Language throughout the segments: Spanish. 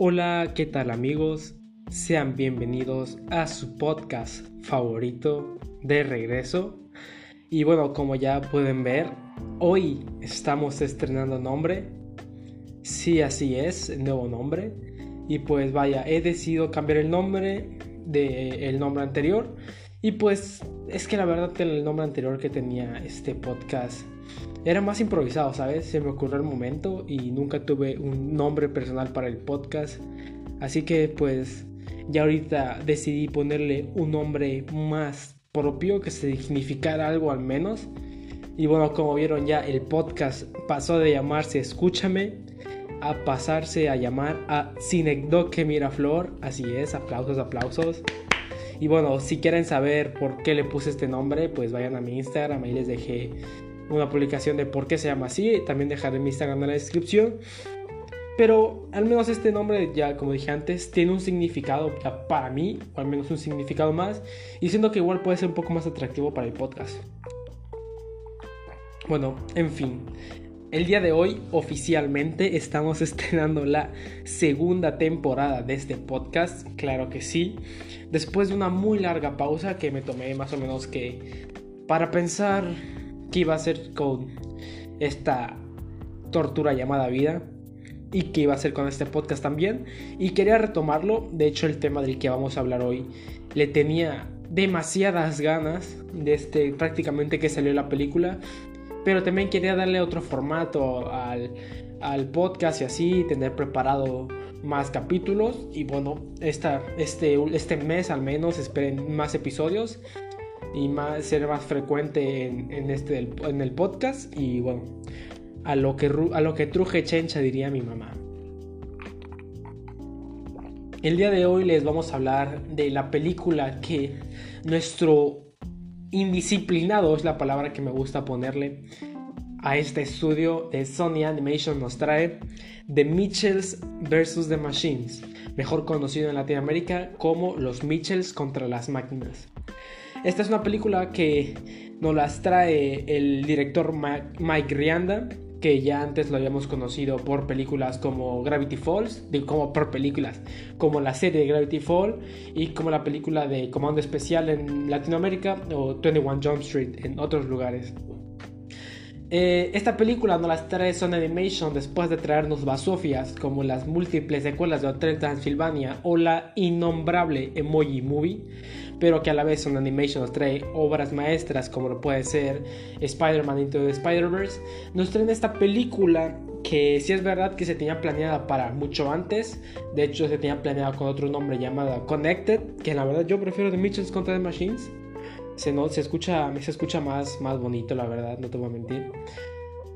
Hola, ¿qué tal amigos? Sean bienvenidos a su podcast favorito de regreso. Y bueno, como ya pueden ver, hoy estamos estrenando nombre. Sí, así es, nuevo nombre. Y pues vaya, he decidido cambiar el nombre del nombre anterior. Y pues es que la verdad el nombre anterior que tenía este podcast era más improvisado, ¿sabes? Se me ocurrió el momento y nunca tuve un nombre personal para el podcast. Así que pues ya ahorita decidí ponerle un nombre más propio que significara algo al menos. Y bueno, como vieron ya el podcast pasó de llamarse Escúchame a pasarse a llamar a Cinecdoque Miraflor. Así es, aplausos, aplausos. Y bueno, si quieren saber por qué le puse este nombre, pues vayan a mi Instagram, ahí les dejé una publicación de por qué se llama así. También dejaré mi Instagram en la descripción. Pero al menos este nombre, ya como dije antes, tiene un significado para mí, o al menos un significado más. Y siento que igual puede ser un poco más atractivo para el podcast. Bueno, en fin. El día de hoy oficialmente estamos estrenando la segunda temporada de este podcast, claro que sí. Después de una muy larga pausa que me tomé más o menos que para pensar qué iba a hacer con esta tortura llamada vida y qué iba a hacer con este podcast también. Y quería retomarlo, de hecho el tema del que vamos a hablar hoy le tenía demasiadas ganas de este prácticamente que salió la película, pero también quería darle otro formato al, al podcast y así tener preparado más capítulos. Y bueno, esta, este, este mes al menos esperen más episodios y ser más frecuente en, este, en el podcast. Y bueno, a lo, que, a lo que truje chencha diría mi mamá. El día de hoy les vamos a hablar de la película que nuestro indisciplinado es la palabra que me gusta ponerle a este estudio de Sony Animation nos trae The Mitchells vs. The Machines, mejor conocido en Latinoamérica como Los Mitchells contra las máquinas. Esta es una película que nos las trae el director Mike Rianda, que ya antes lo habíamos conocido por películas como Gravity Falls, como por películas, como la serie de Gravity Falls y como la película de Comando Especial en Latinoamérica o 21 Jump Street en otros lugares. Eh, esta película nos las trae Sony Animation después de traernos basofias como las múltiples secuelas de Hotel Transylvania o la innombrable Emoji Movie pero que a la vez Sony Animation nos trae obras maestras como lo puede ser Spider-Man Into the Spider-Verse, nos traen esta película que sí es verdad que se tenía planeada para mucho antes, de hecho se tenía planeada con otro nombre llamado Connected, que la verdad yo prefiero The Mitchells contra The Machines, se, no, se, escucha, se escucha más, más bonito la verdad, no te voy a mentir.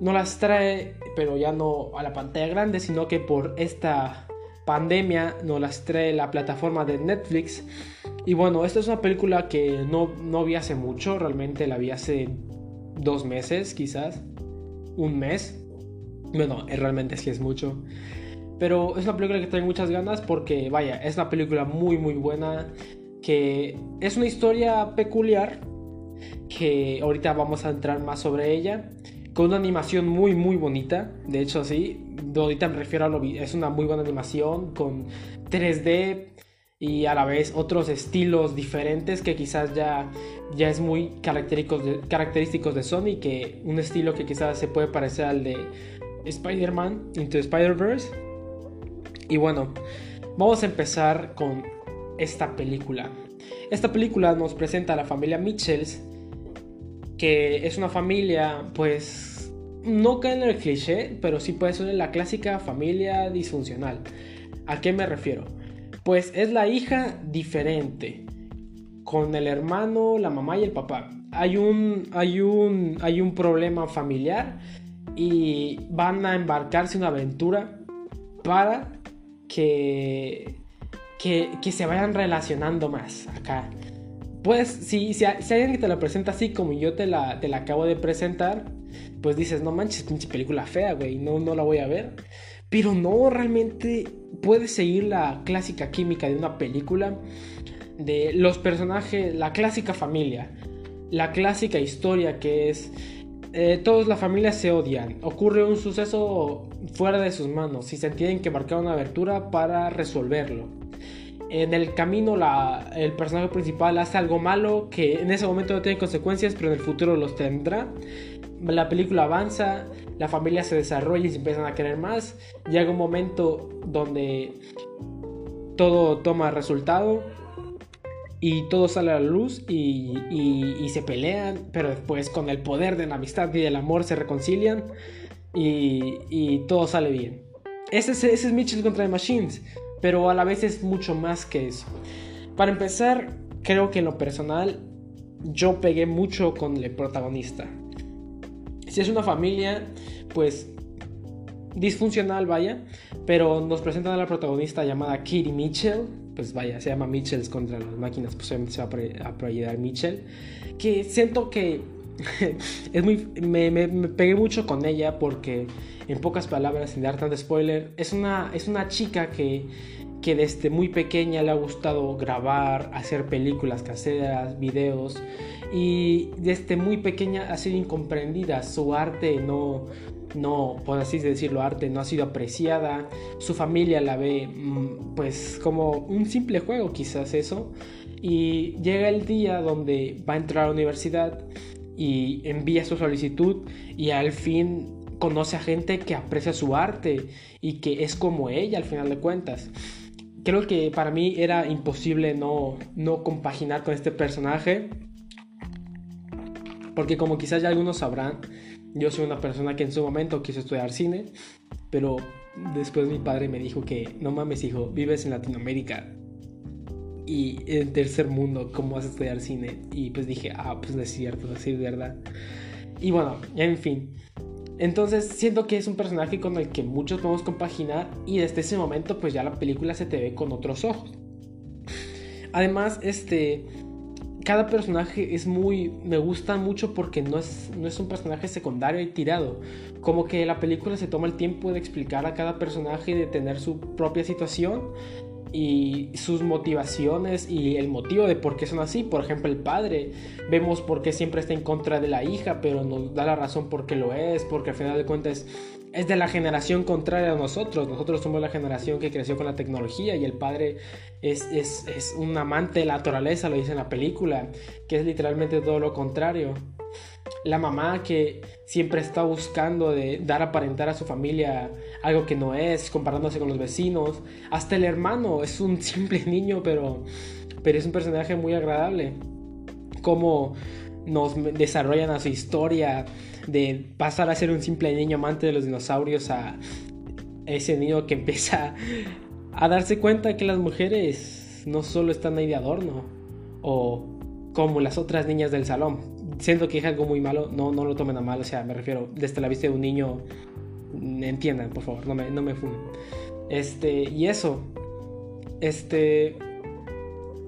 No las trae, pero ya no a la pantalla grande, sino que por esta pandemia nos las trae la plataforma de Netflix y bueno, esta es una película que no, no vi hace mucho, realmente la vi hace dos meses quizás, un mes. Bueno, eh, realmente sí es mucho. Pero es una película que tengo muchas ganas porque, vaya, es una película muy, muy buena. Que es una historia peculiar. Que ahorita vamos a entrar más sobre ella. Con una animación muy, muy bonita. De hecho, sí. Ahorita me refiero a lo. Es una muy buena animación. Con 3D y a la vez otros estilos diferentes que quizás ya, ya es muy característicos de, característicos de Sony, que un estilo que quizás se puede parecer al de Spider-Man Into Spider-Verse. Y bueno, vamos a empezar con esta película. Esta película nos presenta a la familia Mitchells, que es una familia pues no cae en el cliché, pero sí puede ser la clásica familia disfuncional. ¿A qué me refiero? Pues es la hija diferente. Con el hermano, la mamá y el papá. Hay un, hay un, hay un problema familiar y van a embarcarse en una aventura para que, que, se vayan relacionando más acá. Pues si, si, alguien que te la presenta así como yo te la, te la acabo de presentar, pues dices, no manches, pinche película fea, güey, no, no la voy a ver. Pero no, realmente puedes seguir la clásica química de una película, de los personajes, la clásica familia, la clásica historia que es eh, todos la familia se odian. Ocurre un suceso fuera de sus manos y se tienen que marcar una abertura para resolverlo. En el camino el personaje principal hace algo malo que en ese momento no tiene consecuencias, pero en el futuro los tendrá. La película avanza, la familia se desarrolla y se empiezan a querer más. Llega un momento donde todo toma resultado y todo sale a la luz y, se pelean, pero después con el poder de la amistad y del amor se reconcilian y, todo sale bien. Ese es, ese es Mitchell contra The Machines, pero a la vez es mucho más que eso. Para empezar, creo que en lo personal yo pegué mucho con el protagonista. Si es una familia, pues disfuncional, vaya, pero nos presentan a la protagonista llamada Kitty Mitchell, pues vaya, se llama Mitchells contra las máquinas, pues se va a proyectar Mitchell, que siento que es muy, me, me, pegué mucho con ella porque, en pocas palabras, sin dar tanto spoiler, es una, es una chica que, que desde muy pequeña le ha gustado grabar, hacer películas caseras, videos, y desde muy pequeña ha sido incomprendida, su arte no, no, por así decirlo, arte no ha sido apreciada, su familia la ve mm, pues como un simple juego quizás eso, y llega el día donde va a entrar a la universidad y envía su solicitud y al fin conoce a gente que aprecia su arte y que es como ella al final de cuentas. Creo que para mí era imposible no, no compaginar con este personaje. Porque como quizás ya algunos sabrán, yo soy una persona que en su momento quiso estudiar cine, pero después mi padre me dijo que, no mames hijo, vives en Latinoamérica y en tercer mundo, ¿cómo vas a estudiar cine? Y pues dije, ah, pues no es cierto, así es verdad. Y bueno, en fin. Entonces siento que es un personaje con el que muchos podemos compaginar y desde ese momento pues ya la película se te ve con otros ojos. Además, este cada personaje es muy. Me gusta mucho porque no es, no es un personaje secundario y tirado. Como que la película se toma el tiempo de explicar a cada personaje de tener su propia situación y sus motivaciones y el motivo de por qué son así. Por ejemplo, el padre, vemos por qué siempre está en contra de la hija, pero nos da la razón por qué lo es, porque al final de cuentas es de la generación contraria a nosotros. Nosotros somos la generación que creció con la tecnología y el padre es, es, un amante de la naturaleza, lo dice en la película, que es literalmente todo lo contrario. La mamá que siempre está buscando de dar aparentar a su familia algo que no es, comparándose con los vecinos. Hasta el hermano es un simple niño, pero, pero es un personaje muy agradable. Como nos desarrollan a su historia de pasar a ser un simple niño amante de los dinosaurios a ese niño que empieza a darse cuenta que las mujeres no solo están ahí de adorno o como las otras niñas del salón. Siento que es algo muy malo, no, no lo tomen a mal, o sea, me refiero desde la vista de un niño, entiendan, por favor, no me, no me fumen. Este, y eso, este,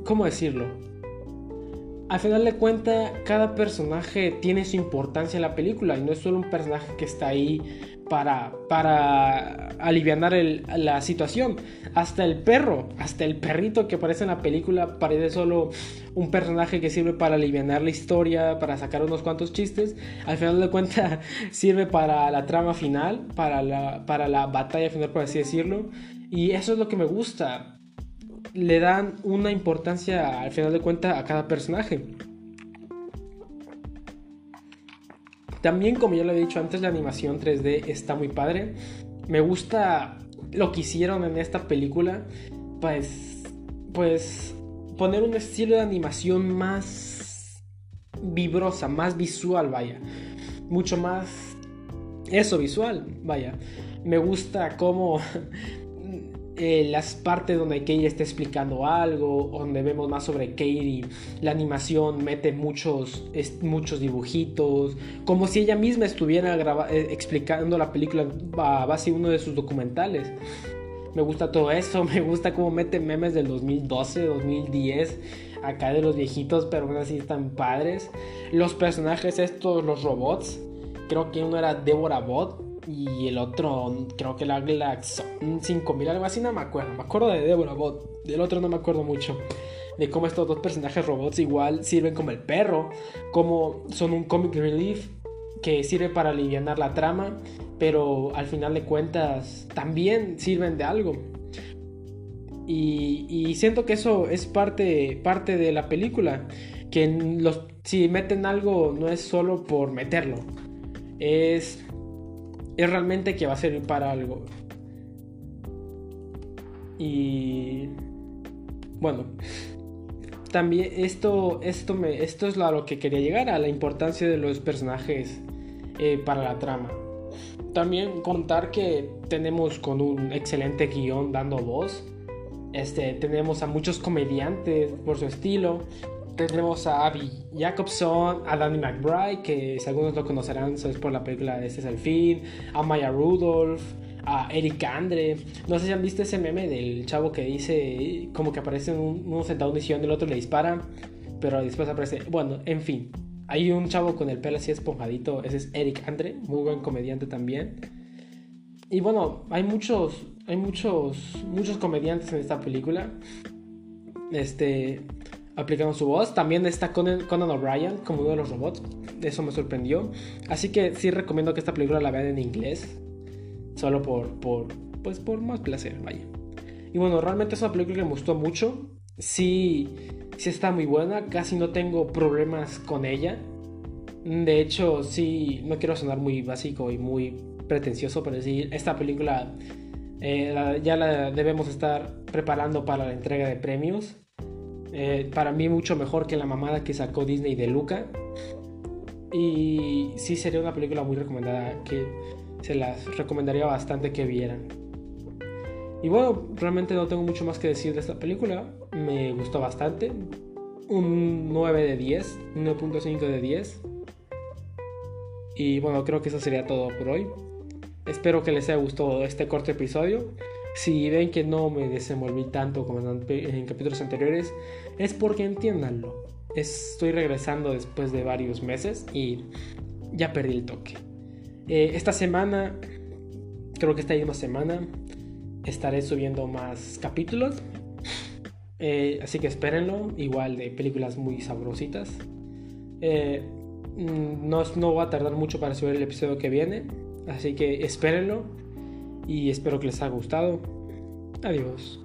¿cómo decirlo? Al final de cuentas, cada personaje tiene su importancia en la película y no es solo un personaje que está ahí para, para aliviar la situación. Hasta el perro, hasta el perrito que aparece en la película parece solo un personaje que sirve para aliviar la historia, para sacar unos cuantos chistes. Al final de cuentas, sirve para la trama final, para la, para la batalla final, por así decirlo. Y eso es lo que me gusta le dan una importancia al final de cuentas a cada personaje. También, como ya lo he dicho antes, la animación 3D está muy padre. Me gusta lo que hicieron en esta película. Pues, pues poner un estilo de animación más vibrosa, más visual, vaya. Mucho más eso visual, vaya. Me gusta cómo eh, las partes donde Katie está explicando algo, donde vemos más sobre Katie, la animación mete muchos, muchos dibujitos, como si ella misma estuviera eh, explicando la película a base de uno de sus documentales. Me gusta todo eso, me gusta cómo mete memes del 2012, 2010, acá de los viejitos, pero aún así están padres. Los personajes estos, los robots, creo que uno era Deborah Bot, y el otro, creo que la Glaxon 5000, algo así, no me acuerdo. Me acuerdo de Deborah Bot, del otro no me acuerdo mucho. De cómo estos dos personajes robots igual sirven como el perro, como son un comic relief, que sirve para aliviar la trama, pero al final de cuentas también sirven de algo. Y, siento que eso es parte, parte de la película, que los, si meten algo no es solo por meterlo, es, es realmente que va a servir para algo. Y bueno, también esto, esto, me, esto es a lo que quería llegar, a la importancia de los personajes eh, para la trama. También contar que tenemos con un excelente guion dando voz. Este, tenemos a muchos comediantes por su estilo. Tenemos a Abby Jacobson, a Danny McBride, que si algunos lo conocerán, es por la película Este es el fin, a Maya Rudolph, a Eric Andre. No sé si han visto ese meme del chavo que dice como que aparece uno sentado en un sillón, el otro le dispara, pero después aparece. Bueno, en fin. Hay un chavo con el pelo así esponjadito, ese es Eric Andre, muy buen comediante también. Y bueno, hay muchos, hay muchos, muchos comediantes en esta película. Este, aplicando su voz. También está Conan, O'Brien como uno de los robots. Eso me sorprendió. Así que sí recomiendo que esta película la vean en inglés. Solo por, por, pues por más placer, vaya. Y bueno, realmente es una película que me gustó mucho. Sí, sí está muy buena. Casi no tengo problemas con ella. De hecho, sí, no quiero sonar muy básico y muy pretencioso, pero decir, esta película eh, ya la debemos estar preparando para la entrega de premios. Eh, para mí mucho mejor que la mamada que sacó Disney de Luca. Y sí sería una película muy recomendada que se las recomendaría bastante que vieran. Y bueno, realmente no tengo mucho más que decir de esta película. Me gustó bastante. Un 9 de 10, 1.5 de 10. Y bueno, creo que eso sería todo por hoy. Espero que les haya gustado este corto episodio. Si ven que no me desenvolví tanto como en, capítulos anteriores, es porque entiéndanlo. Estoy regresando después de varios meses y ya perdí el toque. Eh, esta semana, creo que esta misma semana, estaré subiendo más capítulos. Eh, así que espérenlo, igual de películas muy sabrositas. Eh, mm, no, no va a tardar mucho para subir el episodio que viene, así que espérenlo y espero que les haya gustado. Adiós.